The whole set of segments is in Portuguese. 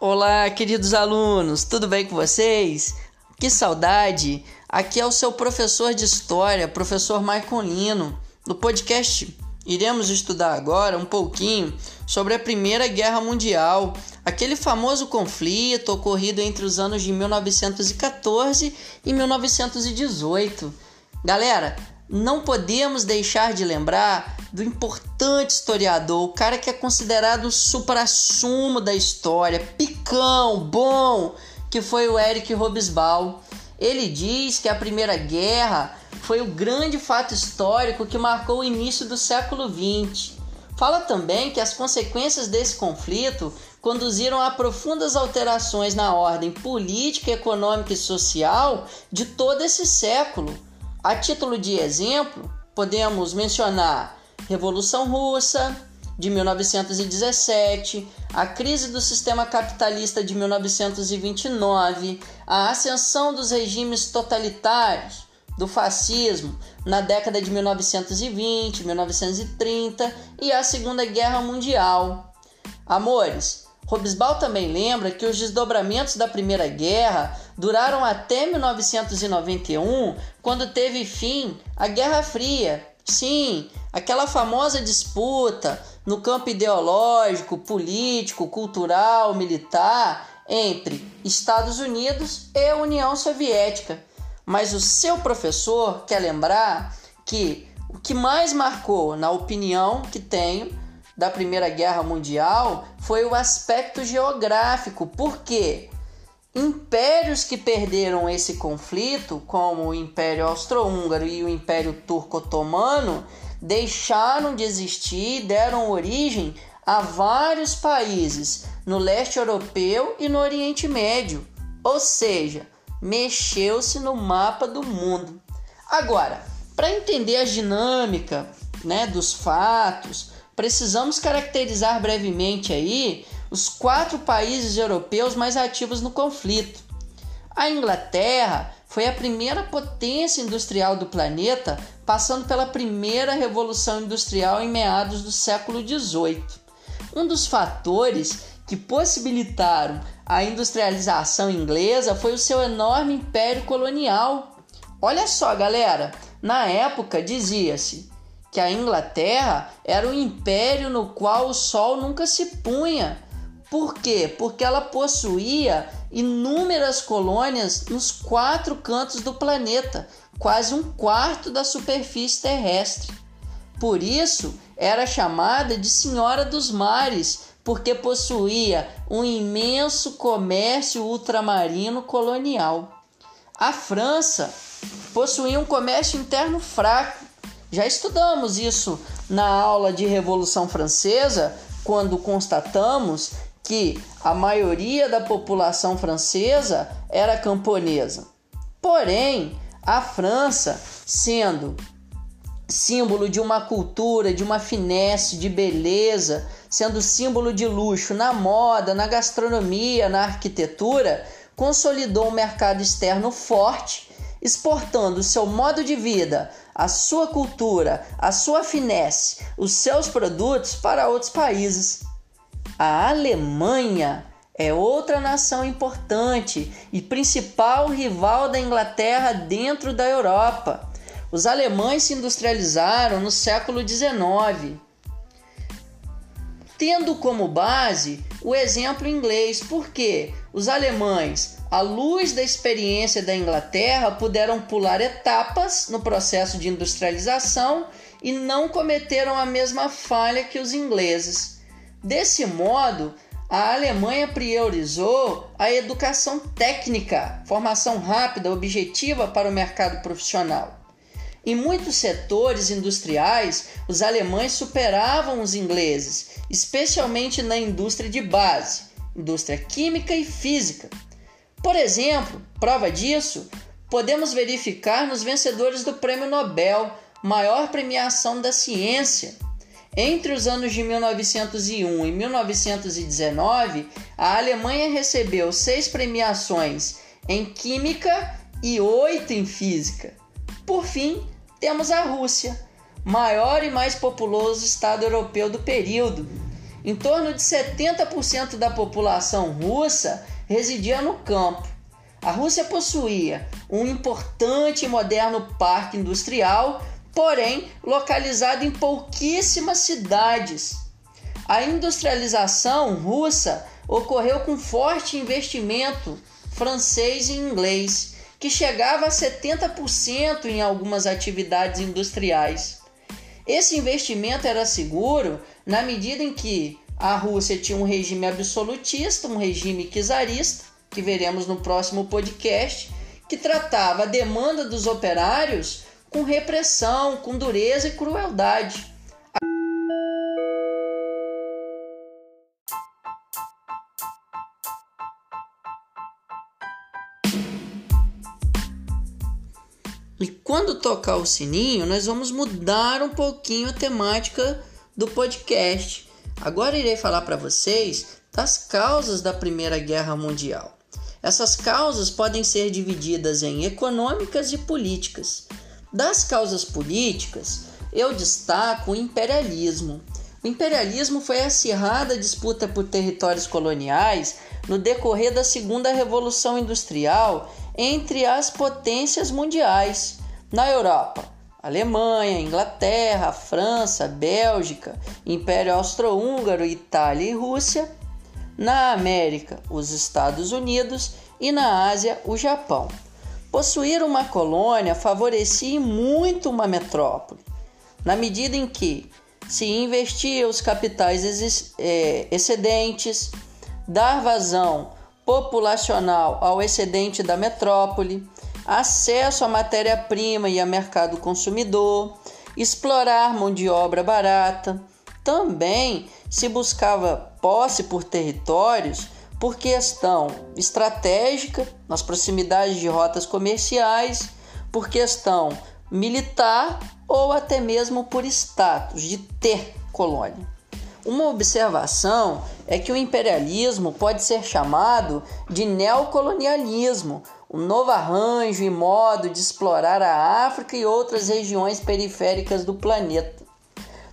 Olá, queridos alunos, tudo bem com vocês? Que saudade! Aqui é o seu professor de História, professor Marcolino. No podcast, iremos estudar agora um pouquinho sobre a Primeira Guerra Mundial, aquele famoso conflito ocorrido entre os anos de 1914 e 1918. Galera, não podemos deixar de lembrar do importante historiador, o cara que é considerado o supra-sumo da história, picão, bom, que foi o Eric Robesbal. Ele diz que a Primeira Guerra foi o grande fato histórico que marcou o início do século XX. Fala também que as consequências desse conflito conduziram a profundas alterações na ordem política, econômica e social de todo esse século. A título de exemplo, podemos mencionar Revolução Russa de 1917, a crise do sistema capitalista de 1929, a ascensão dos regimes totalitários, do fascismo na década de 1920, 1930 e a Segunda Guerra Mundial. Amores, Robesbal também lembra que os desdobramentos da Primeira Guerra duraram até 1991, quando teve fim a Guerra Fria. Sim, aquela famosa disputa no campo ideológico, político, cultural, militar entre Estados Unidos e União Soviética. Mas o seu professor quer lembrar que o que mais marcou, na opinião que tenho, da Primeira Guerra Mundial foi o aspecto geográfico. Por quê? Impérios que perderam esse conflito, como o Império Austro-Húngaro e o Império Turco-Otomano, deixaram de existir e deram origem a vários países no leste europeu e no Oriente Médio. Ou seja, mexeu-se no mapa do mundo. Agora, para entender a dinâmica né, dos fatos, precisamos caracterizar brevemente aí os quatro países europeus mais ativos no conflito. A Inglaterra foi a primeira potência industrial do planeta, passando pela primeira revolução industrial em meados do século XVIII. Um dos fatores que possibilitaram a industrialização inglesa foi o seu enorme império colonial. Olha só, galera, na época dizia-se que a Inglaterra era um império no qual o sol nunca se punha. Por quê? Porque ela possuía inúmeras colônias nos quatro cantos do planeta, quase um quarto da superfície terrestre. Por isso, era chamada de Senhora dos Mares, porque possuía um imenso comércio ultramarino colonial. A França possuía um comércio interno fraco. Já estudamos isso na aula de Revolução Francesa, quando constatamos que a maioria da população francesa era camponesa. Porém, a França, sendo símbolo de uma cultura, de uma finesse, de beleza, sendo símbolo de luxo na moda, na gastronomia, na arquitetura, consolidou um mercado externo forte, exportando o seu modo de vida, a sua cultura, a sua finesse, os seus produtos para outros países. A Alemanha é outra nação importante e principal rival da Inglaterra dentro da Europa. Os alemães se industrializaram no século XIX, tendo como base o exemplo inglês, porque os alemães, à luz da experiência da Inglaterra, puderam pular etapas no processo de industrialização e não cometeram a mesma falha que os ingleses. Desse modo, a Alemanha priorizou a educação técnica, formação rápida, objetiva para o mercado profissional. Em muitos setores industriais, os alemães superavam os ingleses, especialmente na indústria de base, indústria química e física. Por exemplo, prova disso, podemos verificar nos vencedores do Prêmio Nobel, maior premiação da ciência, entre os anos de 1901 e 1919, a Alemanha recebeu seis premiações em Química e oito em Física. Por fim, temos a Rússia, maior e mais populoso Estado europeu do período. em torno de 70% da população russa residia no campo. A Rússia possuía um importante e moderno parque industrial, porém localizado em pouquíssimas cidades. A industrialização russa ocorreu com forte investimento francês e inglês, que chegava a 70% em algumas atividades industriais. Esse investimento era seguro na medida em que a Rússia tinha um regime absolutista, um regime czarista, que veremos no próximo podcast, que tratava a demanda dos operários com repressão, com dureza e crueldade. E quando tocar o sininho, nós vamos mudar um pouquinho a temática do podcast. Agora irei falar para vocês das causas da Primeira Guerra Mundial. Essas causas podem ser divididas em econômicas e políticas. Das causas políticas, eu destaco o imperialismo. O imperialismo foi acirrada disputa por territórios coloniais no decorrer da Segunda Revolução Industrial entre as potências mundiais. Na Europa, Alemanha, Inglaterra, França, Bélgica, Império Austro-Húngaro, Itália e Rússia. Na América, os Estados Unidos e na Ásia, o Japão. Possuir uma colônia favorecia muito uma metrópole, na medida em que se investia os capitais é, excedentes, dar vazão populacional ao excedente da metrópole, acesso à matéria-prima e a mercado consumidor, explorar mão de obra barata. Também se buscava posse por territórios por questão estratégica, nas proximidades de rotas comerciais, por questão militar ou até mesmo por status de ter colônia. Uma observação é que o imperialismo pode ser chamado de neocolonialismo, um novo arranjo e modo de explorar a África e outras regiões periféricas do planeta.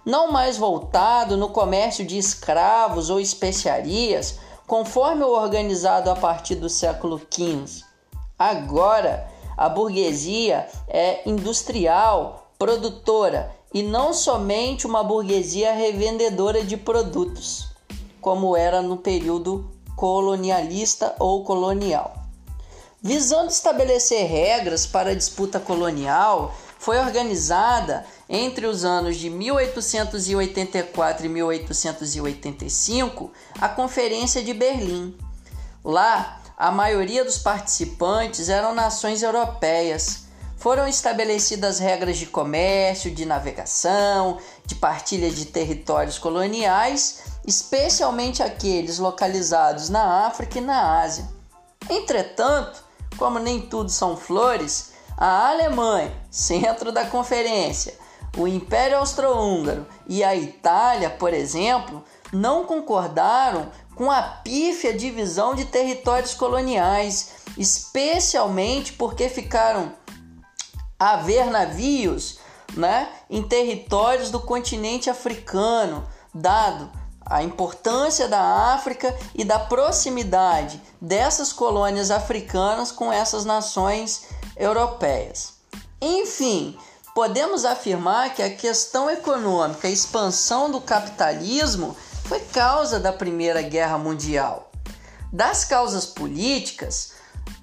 Não mais voltado no comércio de escravos ou especiarias, conforme o organizado a partir do século XV. Agora, a burguesia é industrial, produtora e não somente uma burguesia revendedora de produtos, como era no período colonialista ou colonial. Visando estabelecer regras para a disputa colonial, foi organizada entre os anos de 1884 e 1885 a Conferência de Berlim. Lá, a maioria dos participantes eram nações europeias foram estabelecidas regras de comércio, de navegação, de partilha de territórios coloniais, especialmente aqueles localizados na África e na Ásia. Entretanto, como nem tudo são flores, a Alemanha, centro da conferência, o Império Austro-Húngaro e a Itália, por exemplo, não concordaram com a pífia divisão de territórios coloniais, especialmente porque ficaram haver navios né, em territórios do continente africano, dado a importância da África e da proximidade dessas colônias africanas com essas nações europeias. Enfim, podemos afirmar que a questão econômica, a expansão do capitalismo, foi causa da Primeira Guerra Mundial. Das causas políticas,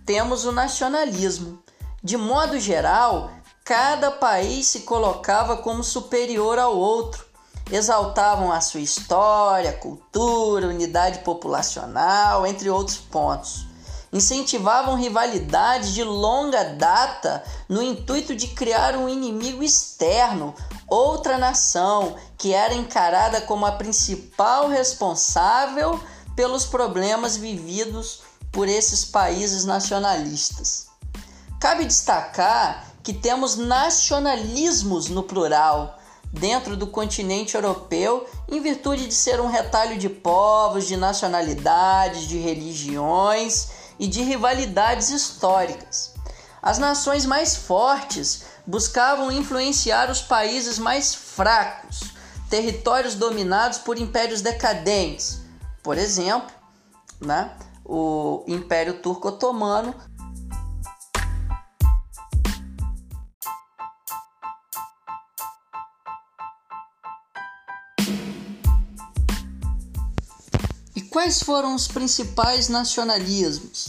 temos o nacionalismo, de modo geral, cada país se colocava como superior ao outro. Exaltavam a sua história, cultura, unidade populacional, entre outros pontos. Incentivavam rivalidades de longa data no intuito de criar um inimigo externo, outra nação que era encarada como a principal responsável pelos problemas vividos por esses países nacionalistas. Cabe destacar que temos nacionalismos no plural dentro do continente europeu em virtude de ser um retalho de povos, de nacionalidades, de religiões e de rivalidades históricas. As nações mais fortes buscavam influenciar os países mais fracos, territórios dominados por impérios decadentes. Por exemplo, né, o Império Turco-Otomano quais foram os principais nacionalismos?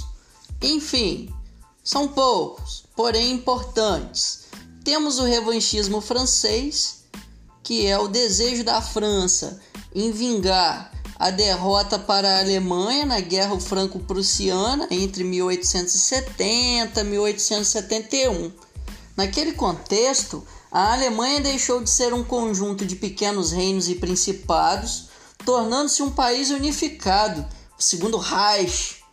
Enfim, são poucos, porém importantes. Temos o revanchismo francês, que é o desejo da França em vingar a derrota para a Alemanha na Guerra Franco-Prussiana entre 1870 e 1871. Naquele contexto, a Alemanha deixou de ser um conjunto de pequenos reinos e principados, tornando-se um país unificado, segundo Reich,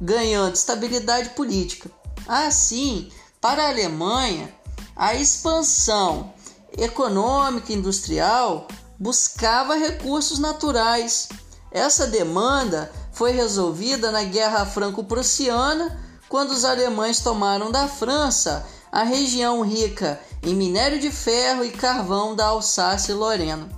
ganhando estabilidade política. Assim, para a Alemanha, a expansão econômica e industrial buscava recursos naturais. Essa demanda foi resolvida na Guerra Franco-Prussiana, quando os alemães tomaram da França a região rica em minério de ferro e carvão da Alsácia e Lorena.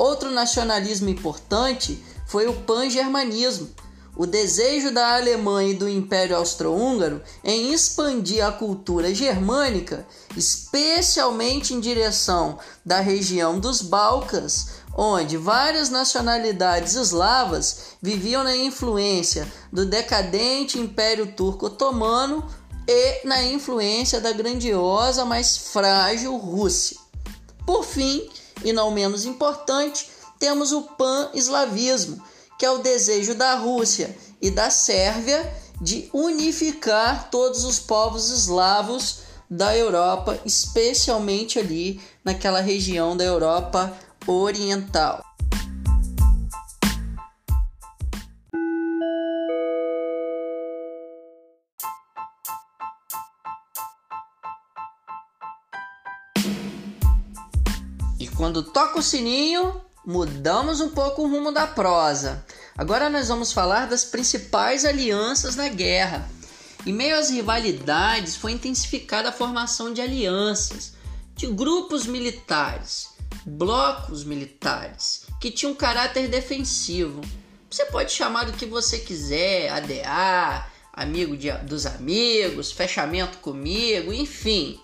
Outro nacionalismo importante foi o pan-germanismo, o desejo da Alemanha e do Império Austro-Húngaro em expandir a cultura germânica, especialmente em direção da região dos Balcãs, onde várias nacionalidades eslavas viviam na influência do decadente Império Turco-Otomano e na influência da grandiosa, mas frágil Rússia. Por fim, e não menos importante, temos o pan-eslavismo, que é o desejo da Rússia e da Sérvia de unificar todos os povos eslavos da Europa, especialmente ali naquela região da Europa Oriental. Quando toca o sininho, mudamos um pouco o rumo da prosa. Agora nós vamos falar das principais alianças na guerra. Em meio às rivalidades, foi intensificada a formação de alianças, de grupos militares, blocos militares, que tinham caráter defensivo. Você pode chamar do que você quiser, ADA, amigo de, dos amigos, fechamento comigo, enfim.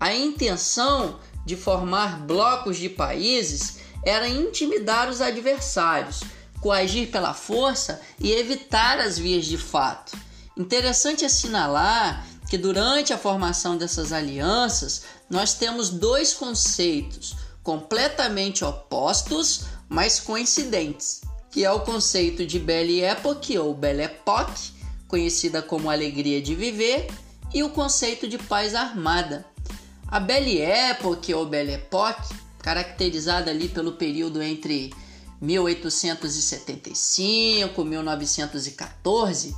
A intenção de formar blocos de países era intimidar os adversários, coagir pela força e evitar as vias de fato. Interessante assinalar que durante a formação dessas alianças nós temos dois conceitos completamente opostos, mas coincidentes, que é o conceito de Belle Époque ou Belle Époque, conhecida como alegria de viver, e o conceito de paz armada. A Belle Époque ou Belle Époque caracterizada ali pelo período entre 1875 e 1914,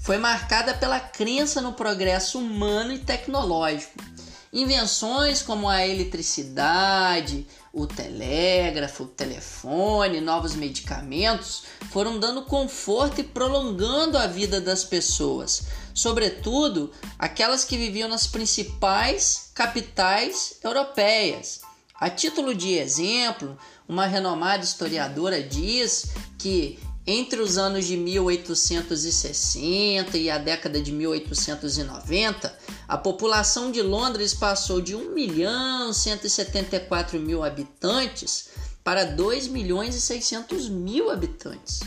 foi marcada pela crença no progresso humano e tecnológico. Invenções como a eletricidade, o telégrafo, o telefone, novos medicamentos foram dando conforto e prolongando a vida das pessoas, sobretudo aquelas que viviam nas principais capitais europeias. A título de exemplo, uma renomada historiadora diz que entre os anos de 1860 e a década de 1890, a população de Londres passou de 1 milhão 174 mil habitantes para 2 milhões e 600 mil habitantes.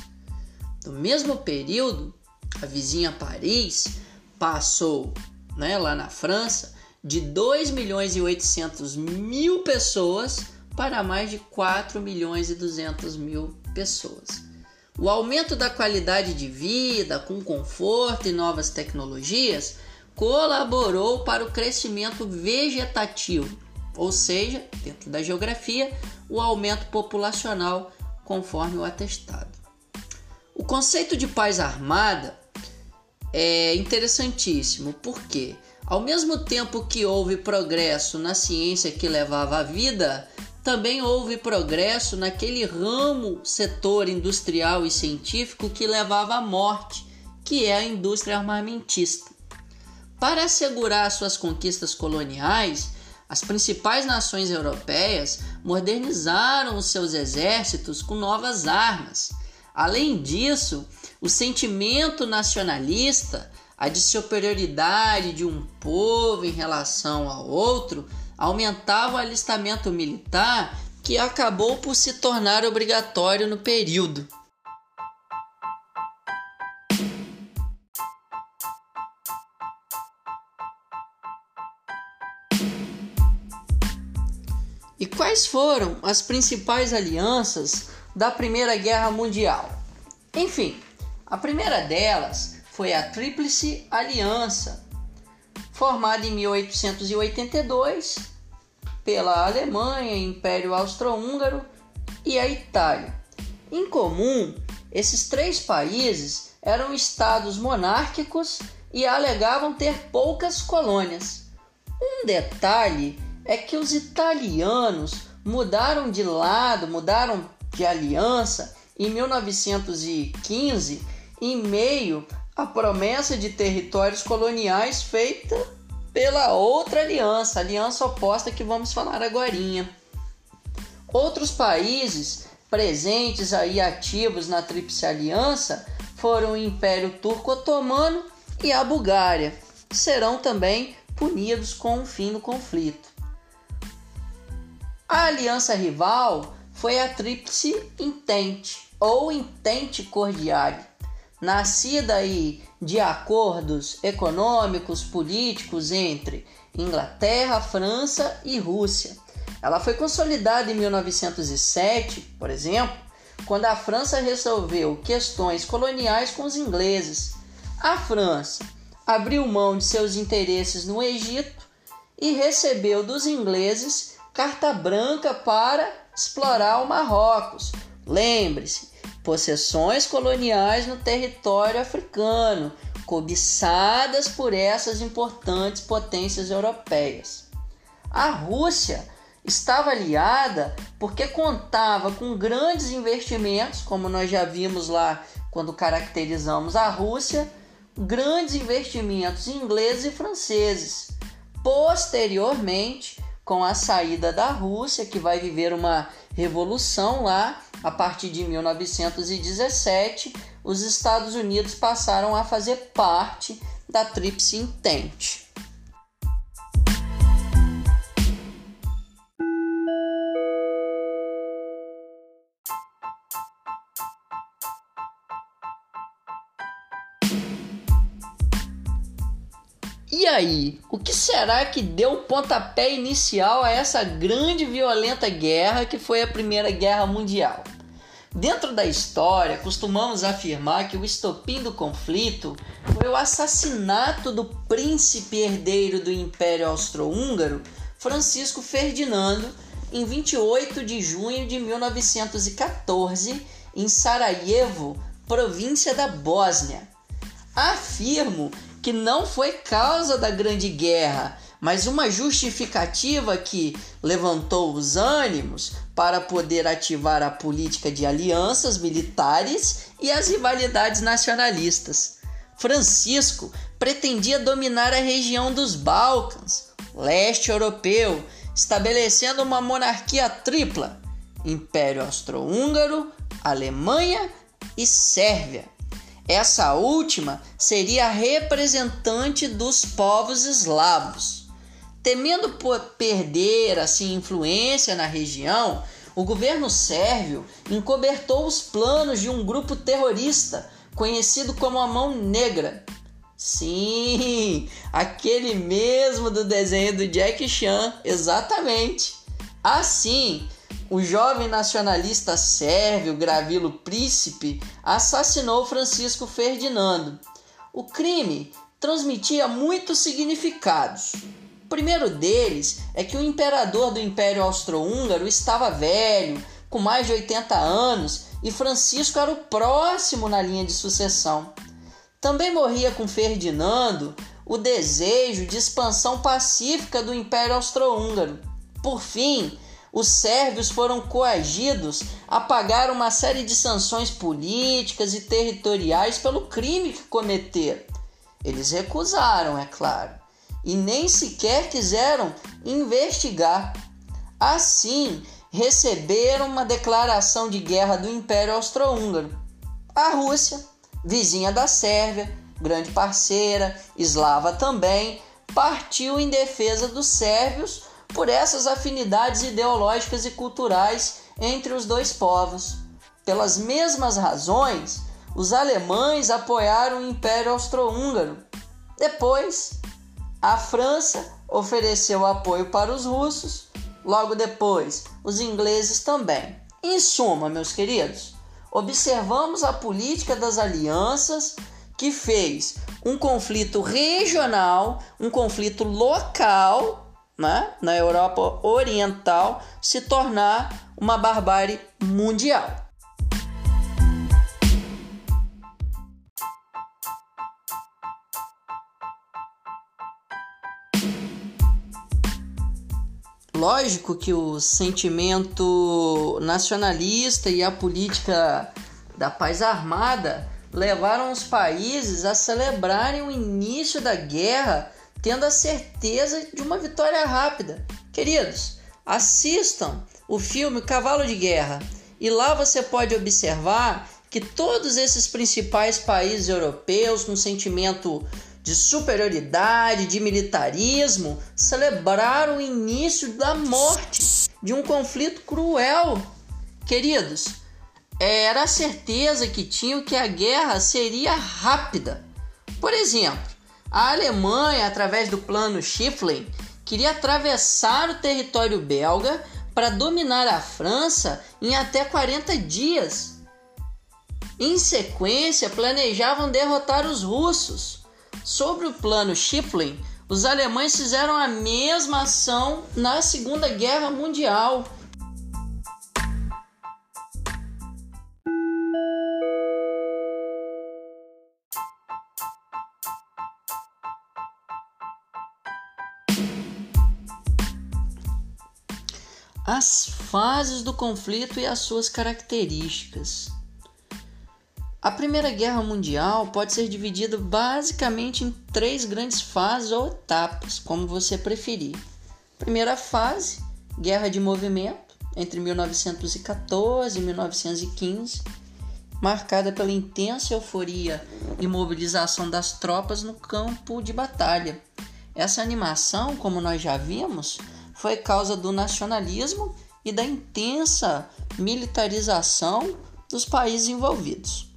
No mesmo período, a vizinha Paris passou, né, lá na França, de 2 milhões e 800 mil pessoas para mais de 4 milhões e 200 mil pessoas. O aumento da qualidade de vida, com conforto e novas tecnologias, colaborou para o crescimento vegetativo, ou seja, dentro da geografia, o aumento populacional, conforme o atestado. O conceito de paz armada é interessantíssimo, porque? Ao mesmo tempo que houve progresso na ciência que levava à vida, também houve progresso naquele ramo, setor industrial e científico que levava à morte, que é a indústria armamentista. Para assegurar suas conquistas coloniais, as principais nações europeias modernizaram os seus exércitos com novas armas. Além disso, o sentimento nacionalista, a de superioridade de um povo em relação ao outro, aumentava o alistamento militar que acabou por se tornar obrigatório no período. E quais foram as principais alianças da Primeira Guerra Mundial? Enfim, a primeira delas foi a Tríplice Aliança, formada em 1882 pela Alemanha, Império Austro-Húngaro e a Itália. Em comum, esses três países eram estados monárquicos e alegavam ter poucas colônias. Um detalhe é que os italianos mudaram de lado, mudaram de aliança em 1915, em meio à promessa de territórios coloniais feita pela outra aliança, aliança oposta que vamos falar agora. Outros países presentes aí ativos na Tríplice Aliança foram o Império Turco Otomano e a Bulgária. Serão também punidos com o fim do conflito. A aliança rival foi a Tríplice Intente ou Intente Cordiale, nascida aí de acordos econômicos políticos entre Inglaterra, França e Rússia. Ela foi consolidada em 1907, por exemplo, quando a França resolveu questões coloniais com os ingleses. A França abriu mão de seus interesses no Egito e recebeu dos ingleses carta branca para explorar o Marrocos. Lembre-se, possessões coloniais no território africano, cobiçadas por essas importantes potências europeias. A Rússia estava aliada porque contava com grandes investimentos, como nós já vimos lá quando caracterizamos a Rússia, grandes investimentos ingleses e franceses. Posteriormente, com a saída da Rússia, que vai viver uma revolução lá a partir de 1917, os Estados Unidos passaram a fazer parte da Tríplice Entente. Aí, o que será que deu o pontapé inicial a essa grande violenta guerra que foi a Primeira Guerra Mundial? Dentro da história, costumamos afirmar que o estopim do conflito foi o assassinato do príncipe herdeiro do Império Austro-Húngaro, Francisco Ferdinando, em 28 de junho de 1914, em Sarajevo, província da Bósnia. Afirmo que não foi causa da Grande Guerra, mas uma justificativa que levantou os ânimos para poder ativar a política de alianças militares e as rivalidades nacionalistas. Francisco pretendia dominar a região dos Balcãs, leste europeu, estabelecendo uma monarquia tripla: Império Austro-Húngaro, Alemanha e Sérvia. Essa última seria representante dos povos eslavos. Temendo perder assim influência na região, o governo sérvio encobertou os planos de um grupo terrorista conhecido como a Mão Negra. Sim, aquele mesmo do desenho do Jack Chan, exatamente. Assim, o jovem nacionalista sérvio Gravilo Príncipe assassinou Francisco Ferdinando. O crime transmitia muitos significados. O primeiro deles é que o imperador do Império Austro-Húngaro estava velho, com mais de 80 anos, e Francisco era o próximo na linha de sucessão. Também morria com Ferdinando o desejo de expansão pacífica do Império Austro-Húngaro. Por fim, os sérvios foram coagidos a pagar uma série de sanções políticas e territoriais pelo crime que cometeram. Eles recusaram, é claro. e nem sequer quiseram investigar. Assim, receberam uma declaração de guerra do Império Austro-Húngaro. A Rússia, vizinha da Sérvia, grande parceira, eslava também, partiu em defesa dos sérvios por essas afinidades ideológicas e culturais entre os dois povos. Pelas mesmas razões, os alemães apoiaram o Império Austro-Húngaro. Depois, a França ofereceu apoio para os russos, logo depois, os ingleses também. Em suma, meus queridos, observamos a política das alianças que fez um conflito regional, um conflito local né, na Europa Oriental se tornar uma barbárie mundial. Lógico que o sentimento nacionalista e a política da paz armada levaram os países a celebrarem o início da guerra tendo a certeza de uma vitória rápida. Queridos, assistam o filme Cavalo de Guerra e lá você pode observar que todos esses principais países europeus, com sentimento de superioridade, de militarismo, celebraram o início da morte de um conflito cruel. Queridos, era a certeza que tinham que a guerra seria rápida. Por exemplo, a Alemanha, através do plano Schifflin, queria atravessar o território belga para dominar a França em até 40 dias. Em sequência, planejavam derrotar os russos. Sobre o plano Schifflin, os alemães fizeram a mesma ação na Segunda Guerra Mundial as fases do conflito e as suas características. A Primeira Guerra Mundial pode ser dividida basicamente em três grandes fases ou etapas, como você preferir. Primeira fase, Guerra de Movimento, entre 1914 e 1915, marcada pela intensa euforia e mobilização das tropas no campo de batalha. Essa animação, como nós já vimos, foi causa do nacionalismo e da intensa militarização dos países envolvidos.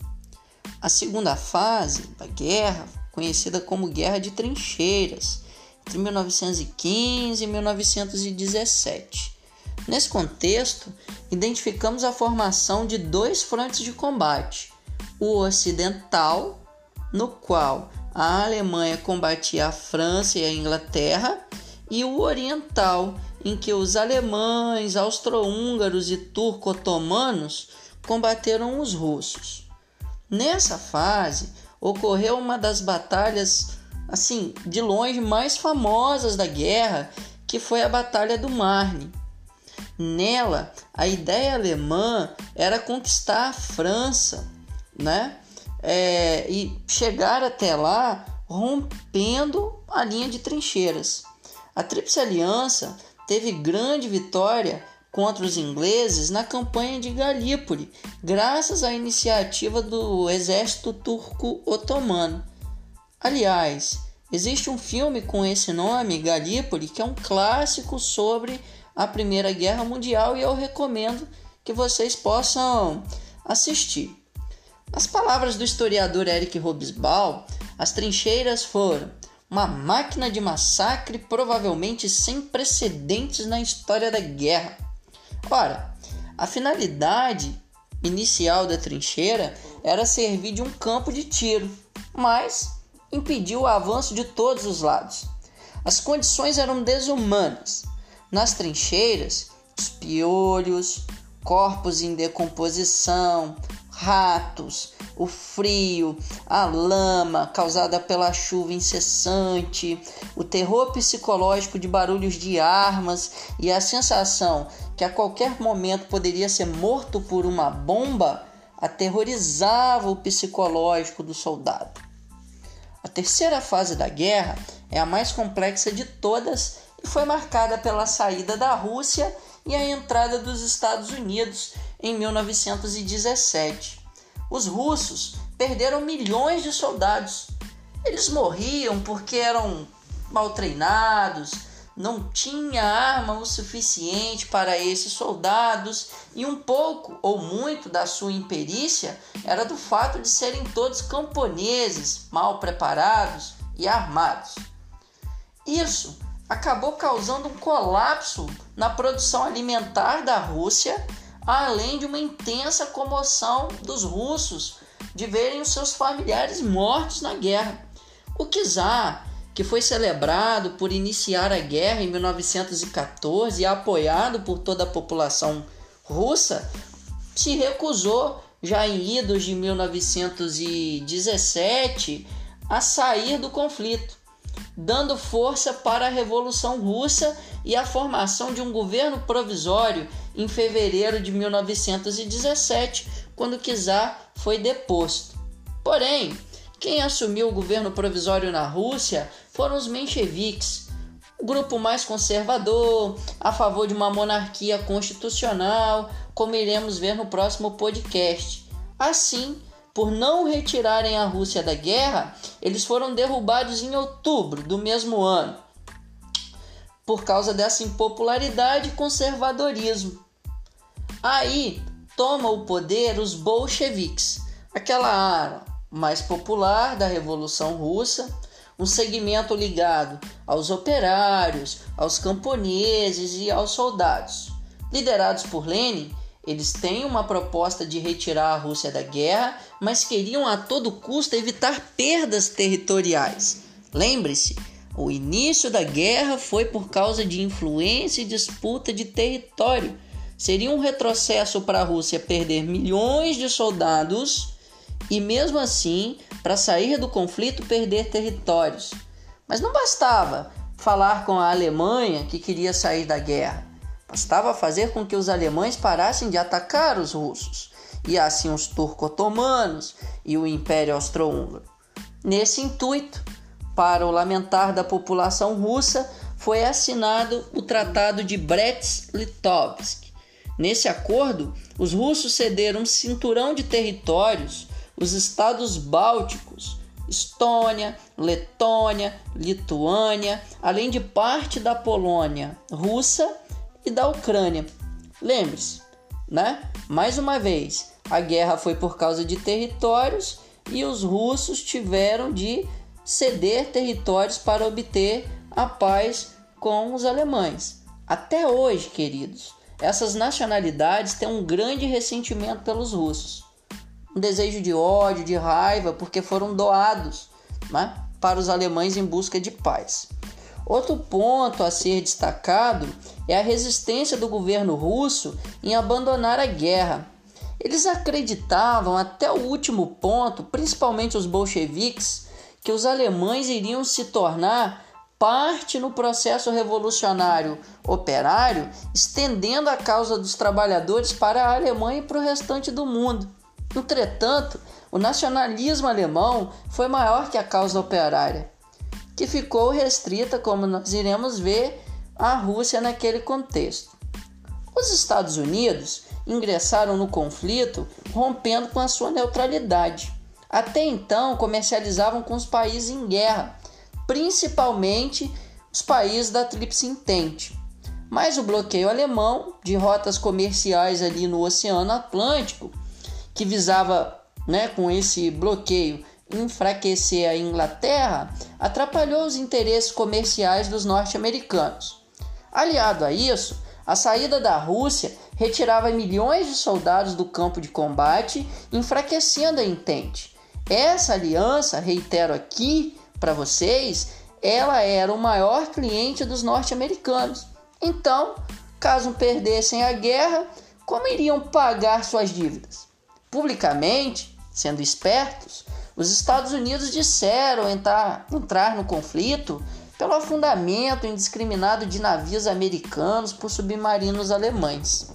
A segunda fase da guerra, conhecida como Guerra de Trincheiras, entre 1915 e 1917. Nesse contexto, identificamos a formação de dois frontes de combate: o ocidental, no qual a Alemanha combatia a França e a Inglaterra, e o oriental, em que os alemães, austro-húngaros e turco-otomanos combateram os russos. Nessa fase ocorreu uma das batalhas, assim, de longe mais famosas da guerra, que foi a Batalha do Marne. Nela, a ideia alemã era conquistar a França, né? É, e chegar até lá rompendo a linha de trincheiras. A Tríplice Aliança teve grande vitória contra os ingleses na campanha de Galípoli, graças à iniciativa do exército turco-otomano. Aliás, existe um filme com esse nome, Galípoli, que é um clássico sobre a Primeira Guerra Mundial e eu recomendo que vocês possam assistir. As palavras do historiador Eric Hobsbawm, as trincheiras foram uma máquina de massacre provavelmente sem precedentes na história da guerra. Ora, a finalidade inicial da trincheira era servir de um campo de tiro, mas impediu o avanço de todos os lados. As condições eram desumanas. Nas trincheiras, os piolhos, corpos em decomposição, ratos, o frio, a lama causada pela chuva incessante, o terror psicológico de barulhos de armas e a sensação que a qualquer momento poderia ser morto por uma bomba aterrorizava o psicológico do soldado. A terceira fase da guerra é a mais complexa de todas e foi marcada pela saída da Rússia e a entrada dos Estados Unidos em 1917. Os russos perderam milhões de soldados. Eles morriam porque eram mal treinados, não tinha arma o suficiente para esses soldados e um pouco ou muito da sua imperícia era do fato de serem todos camponeses, mal preparados e armados. Isso acabou causando um colapso na produção alimentar da Rússia, além de uma intensa comoção dos russos de verem os seus familiares mortos na guerra. O czar que foi celebrado por iniciar a guerra em 1914 e apoiado por toda a população russa, se recusou, já em idos de 1917, a sair do conflito, dando força para a Revolução Russa e a formação de um governo provisório em fevereiro de 1917, quando Czar foi deposto. Porém, quem assumiu o governo provisório na Rússia foram os mencheviques, o grupo mais conservador, a favor de uma monarquia constitucional, como iremos ver no próximo podcast. Assim, por não retirarem a Rússia da guerra, eles foram derrubados em outubro do mesmo ano, por causa dessa impopularidade e conservadorismo. Aí toma o poder os bolcheviques, aquela área mais popular da Revolução Russa, um segmento ligado aos operários, aos camponeses e aos soldados. Liderados por Lenin, eles têm uma proposta de retirar a Rússia da guerra, mas queriam a todo custo evitar perdas territoriais. Lembre-se, o início da guerra foi por causa de influência e disputa de território. Seria um retrocesso para a Rússia perder milhões de soldados e mesmo assim, para sair do conflito, perder territórios. Mas não bastava falar com a Alemanha que queria sair da guerra. Bastava fazer com que os alemães parassem de atacar os russos, e assim os turco-otomanos e o Império Austro-Húngaro. Nesse intuito, para o lamentar da população russa, foi assinado o Tratado de Brest-Litovsk. Nesse acordo, os russos cederam um cinturão de territórios os estados bálticos, Estônia, Letônia, Lituânia, além de parte da Polônia, Russa e da Ucrânia. Lembre-se, né? Mais uma vez, a guerra foi por causa de territórios e os russos tiveram de ceder territórios para obter a paz com os alemães. Até hoje, queridos, essas nacionalidades têm um grande ressentimento pelos russos um desejo de ódio, de raiva, porque foram doados né, para os alemães em busca de paz. Outro ponto a ser destacado é a resistência do governo russo em abandonar a guerra. Eles acreditavam até o último ponto, principalmente os bolcheviques, que os alemães iriam se tornar parte no processo revolucionário operário, estendendo a causa dos trabalhadores para a Alemanha e para o restante do mundo. Entretanto, o nacionalismo alemão foi maior que a causa operária, que ficou restrita, como nós iremos ver, à Rússia naquele contexto. Os Estados Unidos ingressaram no conflito rompendo com a sua neutralidade. Até então, comercializavam com os países em guerra, principalmente os países da Tríplice Entente. Mas o bloqueio alemão de rotas comerciais ali no Oceano Atlântico que visava, né, com esse bloqueio, enfraquecer a Inglaterra, atrapalhou os interesses comerciais dos norte-americanos. Aliado a isso, a saída da Rússia retirava milhões de soldados do campo de combate, enfraquecendo a Entente. Essa aliança, reitero aqui para vocês, ela era o maior cliente dos norte-americanos. Então, caso perdessem a guerra, como iriam pagar suas dívidas? Publicamente, sendo espertos, os Estados Unidos disseram entrar, entrar no conflito pelo afundamento indiscriminado de navios americanos por submarinos alemães.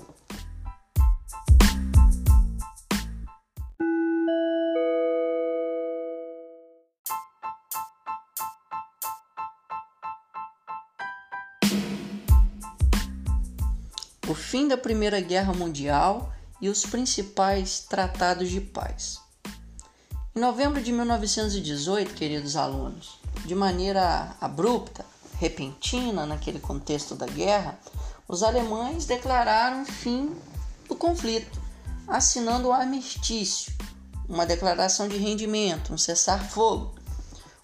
O fim da Primeira Guerra Mundial e os principais tratados de paz. Em novembro de 1918, queridos alunos, de maneira abrupta, repentina naquele contexto da guerra, os alemães declararam fim do conflito, assinando o armistício, uma declaração de rendimento, um cessar-fogo.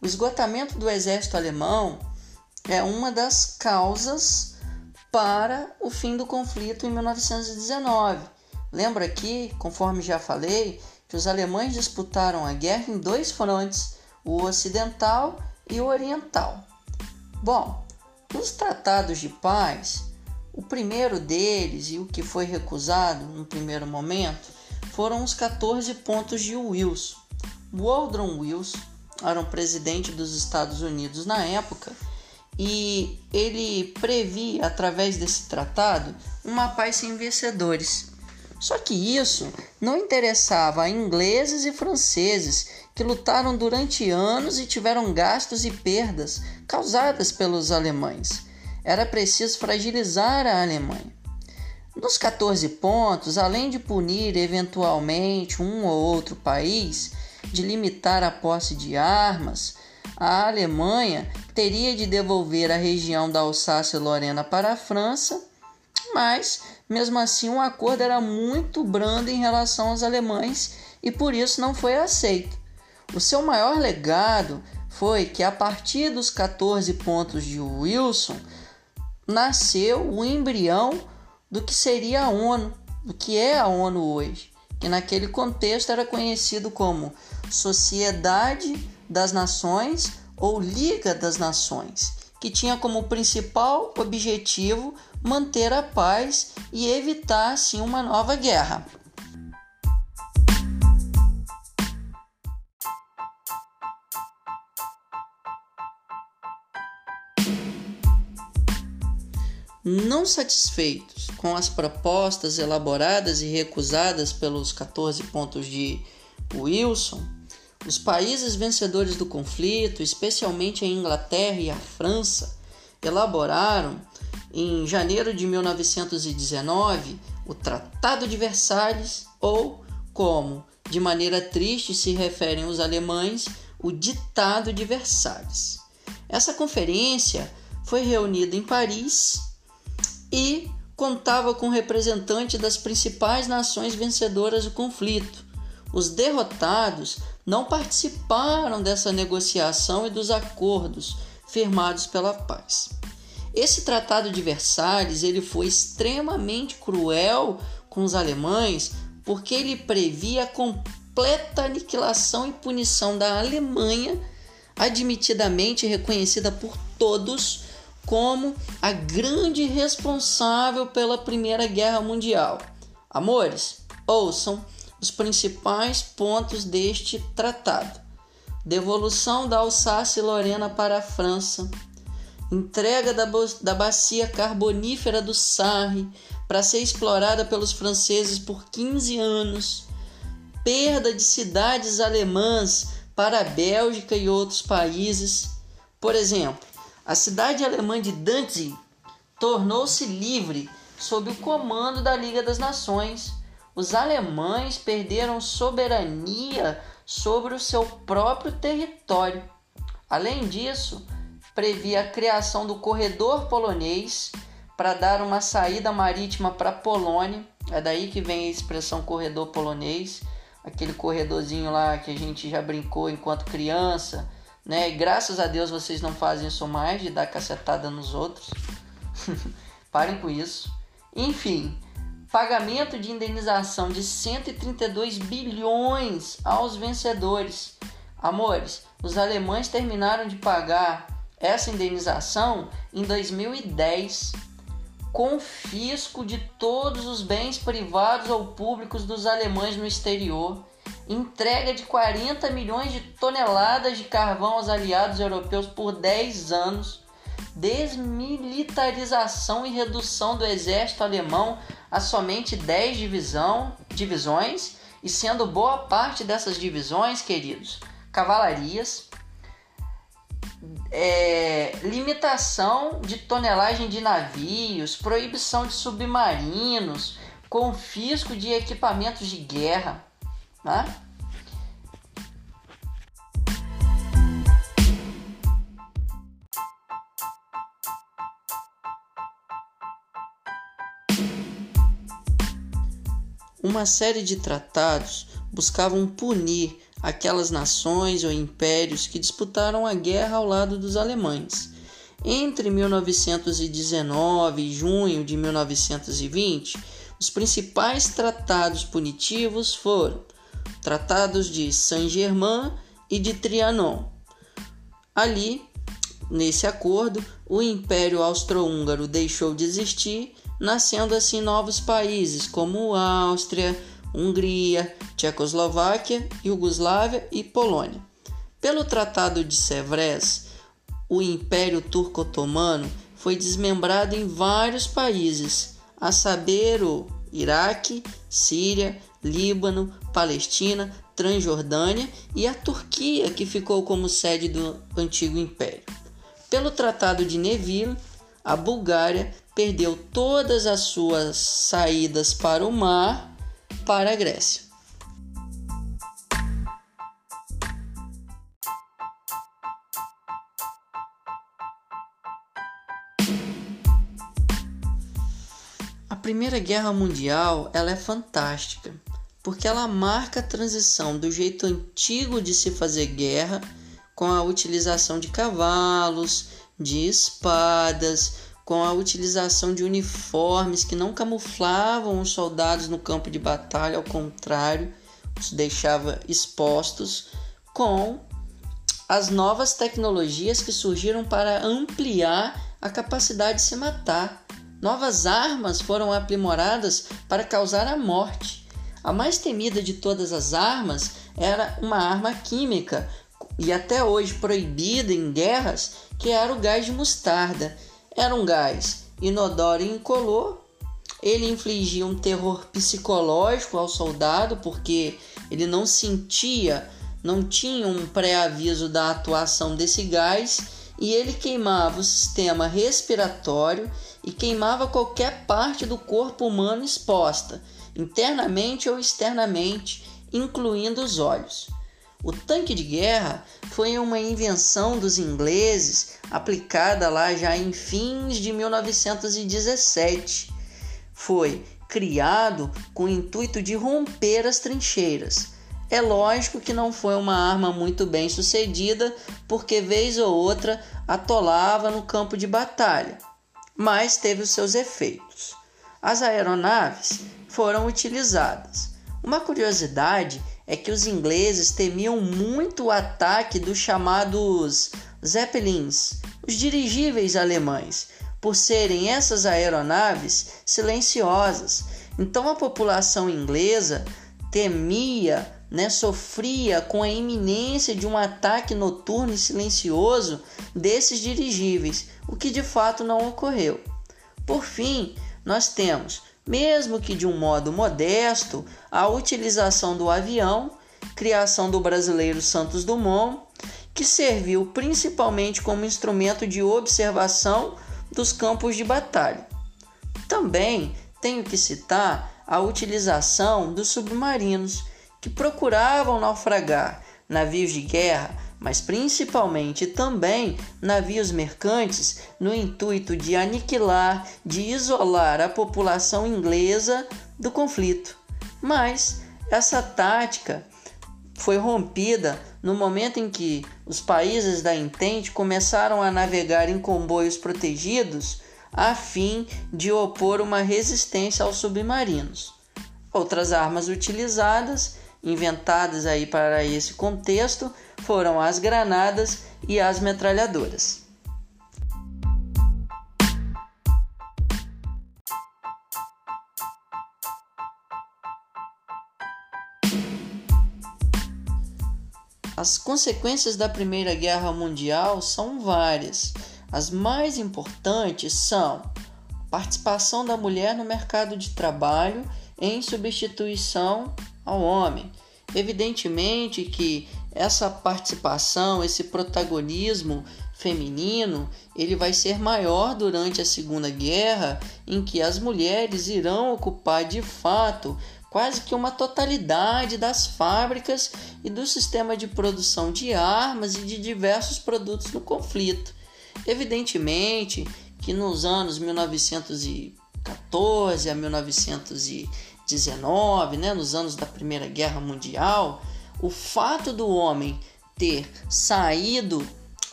O esgotamento do exército alemão é uma das causas para o fim do conflito em 1919. Lembra aqui, conforme já falei, que os alemães disputaram a guerra em dois frontes, o ocidental e o oriental. Bom, nos tratados de paz, o primeiro deles e o que foi recusado no primeiro momento foram os 14 pontos de Wilson. Woodrow Wilson era um presidente dos Estados Unidos na época e ele previa, através desse tratado, uma paz sem vencedores. Só que isso não interessava a ingleses e franceses que lutaram durante anos e tiveram gastos e perdas causadas pelos alemães. Era preciso fragilizar a Alemanha. Nos 14 pontos, além de punir eventualmente um ou outro país, de limitar a posse de armas, a Alemanha teria de devolver a região da Alsácia-Lorena para a França, mas mesmo assim o um acordo era muito brando em relação aos alemães e por isso não foi aceito. O seu maior legado foi que a partir dos 14 pontos de Wilson nasceu o embrião do que seria a ONU, do que é a ONU hoje, que naquele contexto era conhecido como Sociedade das Nações ou Liga das Nações, que tinha como principal objetivo manter a paz e evitar assim uma nova guerra. Não satisfeitos com as propostas elaboradas e recusadas pelos 14 pontos de Wilson, os países vencedores do conflito, especialmente a Inglaterra e a França, elaboraram em janeiro de 1919 o Tratado de Versalhes, ou como de maneira triste se referem os alemães, o Ditado de Versalhes. Essa conferência foi reunida em Paris e contava com representantes das principais nações vencedoras do conflito. Os derrotados não participaram dessa negociação e dos acordos firmados pela paz. Esse tratado de Versalhes ele foi extremamente cruel com os alemães porque ele previa a completa aniquilação e punição da Alemanha, admitidamente reconhecida por todos como a grande responsável pela Primeira Guerra Mundial. Amores, ouçam os principais pontos deste tratado: devolução da Alsácia e Lorena para a França, entrega da, da bacia carbonífera do Sarre para ser explorada pelos franceses por 15 anos, perda de cidades alemãs para a Bélgica e outros países. Por exemplo, a cidade alemã de Danzig tornou-se livre sob o comando da Liga das Nações os alemães perderam soberania sobre o seu próprio território. Além disso, previa a criação do corredor polonês para dar uma saída marítima para a Polônia. É daí que vem a expressão corredor polonês, aquele corredorzinho lá que a gente já brincou enquanto criança, né? E graças a Deus vocês não fazem isso mais de dar cacetada nos outros. Parem com isso. Enfim, pagamento de indenização de 132 bilhões aos vencedores. Amores, os alemães terminaram de pagar essa indenização em 2010. Confisco de todos os bens privados ou públicos dos alemães no exterior. Entrega de 40 milhões de toneladas de carvão aos aliados europeus por 10 anos. Desmilitarização e redução do exército alemão a somente 10 divisão, divisões, e sendo boa parte dessas divisões, queridos, cavalarias, é, limitação de tonelagem de navios, proibição de submarinos, confisco de equipamentos de guerra. Né? Uma série de tratados buscavam punir aquelas nações ou impérios que disputaram a guerra ao lado dos alemães. Entre 1919 e junho de 1920, os principais tratados punitivos foram tratados de Saint-Germain e de Trianon. Ali, nesse acordo, o Império Austro-Húngaro deixou de existir, nascendo assim novos países como Áustria, Hungria, Tchecoslováquia, Iugoslávia e Polônia. Pelo Tratado de Sèvres, o Império Turco-Otomano foi desmembrado em vários países, a saber o Iraque, Síria, Líbano, Palestina, Transjordânia e a Turquia, que ficou como sede do antigo império. Pelo Tratado de Neville, a Bulgária perdeu todas as suas saídas para o mar para a Grécia. A Primeira Guerra Mundial ela é fantástica porque ela marca a transição do jeito antigo de se fazer guerra com a utilização de cavalos, de espadas, com a utilização de uniformes que não camuflavam os soldados no campo de batalha, ao contrário, os deixava expostos, com as novas tecnologias que surgiram para ampliar a capacidade de se matar. Novas armas foram aprimoradas para causar a morte. A mais temida de todas as armas era uma arma química e até hoje proibida em guerras, que era o gás de mostarda era um gás inodoro e incolor. Ele infligia um terror psicológico ao soldado porque ele não sentia, não tinha um pré-aviso da atuação desse gás e ele queimava o sistema respiratório e queimava qualquer parte do corpo humano exposta, internamente ou externamente, incluindo os olhos. O tanque de guerra foi uma invenção dos ingleses aplicada lá já em fins de 1917. Foi criado com o intuito de romper as trincheiras. É lógico que não foi uma arma muito bem sucedida, porque vez ou outra atolava no campo de batalha, mas teve os seus efeitos. As aeronaves foram utilizadas. Uma curiosidade é que os ingleses temiam muito o ataque dos chamados Zeppelins, os dirigíveis alemães, por serem essas aeronaves silenciosas. Então a população inglesa temia, né, sofria com a iminência de um ataque noturno e silencioso desses dirigíveis, o que de fato não ocorreu. Por fim, nós temos mesmo que de um modo modesto, a utilização do avião, criação do brasileiro Santos Dumont, que serviu principalmente como instrumento de observação dos campos de batalha. Também tenho que citar a utilização dos submarinos, que procuravam naufragar navios de guerra mas principalmente também navios mercantes no intuito de aniquilar, de isolar a população inglesa do conflito. Mas essa tática foi rompida no momento em que os países da Entente começaram a navegar em comboios protegidos a fim de opor uma resistência aos submarinos. Outras armas utilizadas, inventadas aí para esse contexto, foram as granadas e as metralhadoras. As consequências da Primeira Guerra Mundial são várias. As mais importantes são a participação da mulher no mercado de trabalho em substituição ao homem. Evidentemente que essa participação, esse protagonismo feminino ele vai ser maior durante a Segunda Guerra, em que as mulheres irão ocupar de fato quase que uma totalidade das fábricas e do sistema de produção de armas e de diversos produtos no conflito. Evidentemente que nos anos 1914 a 1919, né, nos anos da Primeira Guerra Mundial, o fato do homem ter saído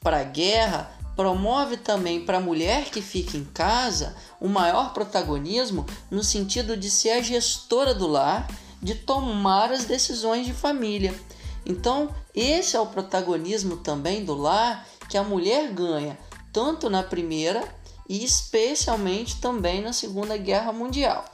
para a guerra promove também para a mulher que fica em casa o maior protagonismo no sentido de ser a gestora do lar, de tomar as decisões de família. Então, esse é o protagonismo também do lar que a mulher ganha, tanto na Primeira e especialmente também na Segunda Guerra Mundial.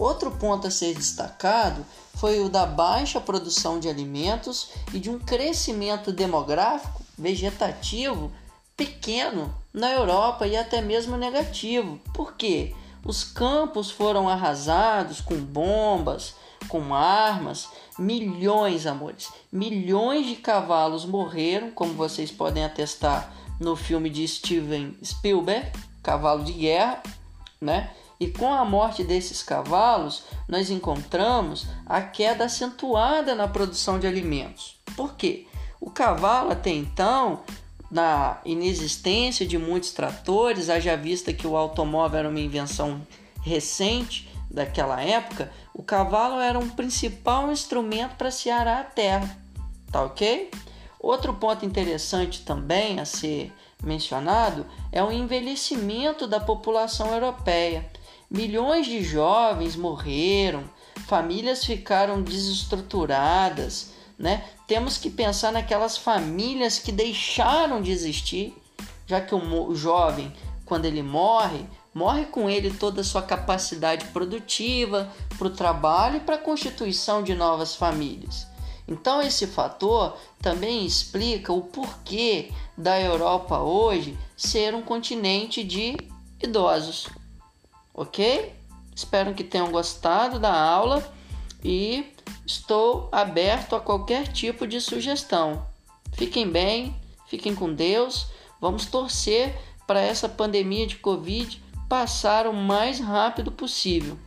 Outro ponto a ser destacado foi o da baixa produção de alimentos e de um crescimento demográfico vegetativo pequeno na Europa e até mesmo negativo. Por quê? Os campos foram arrasados com bombas, com armas, milhões, amores, milhões de cavalos morreram, como vocês podem atestar no filme de Steven Spielberg, Cavalo de Guerra, né? E com a morte desses cavalos, nós encontramos a queda acentuada na produção de alimentos. Por quê? O cavalo até então na inexistência de muitos tratores, haja vista que o automóvel era uma invenção recente daquela época, o cavalo era um principal instrumento para se arar a terra, tá ok? Outro ponto interessante também a ser mencionado é o envelhecimento da população europeia. Milhões de jovens morreram, famílias ficaram desestruturadas, né? Temos que pensar naquelas famílias que deixaram de existir, já que o jovem, quando ele morre, morre com ele toda a sua capacidade produtiva para o trabalho e para a constituição de novas famílias. Então, esse fator também explica o porquê da Europa hoje ser um continente de idosos. Ok? Espero que tenham gostado da aula e Estou aberto a qualquer tipo de sugestão. Fiquem bem, fiquem com Deus. Vamos torcer para essa pandemia de Covid passar o mais rápido possível.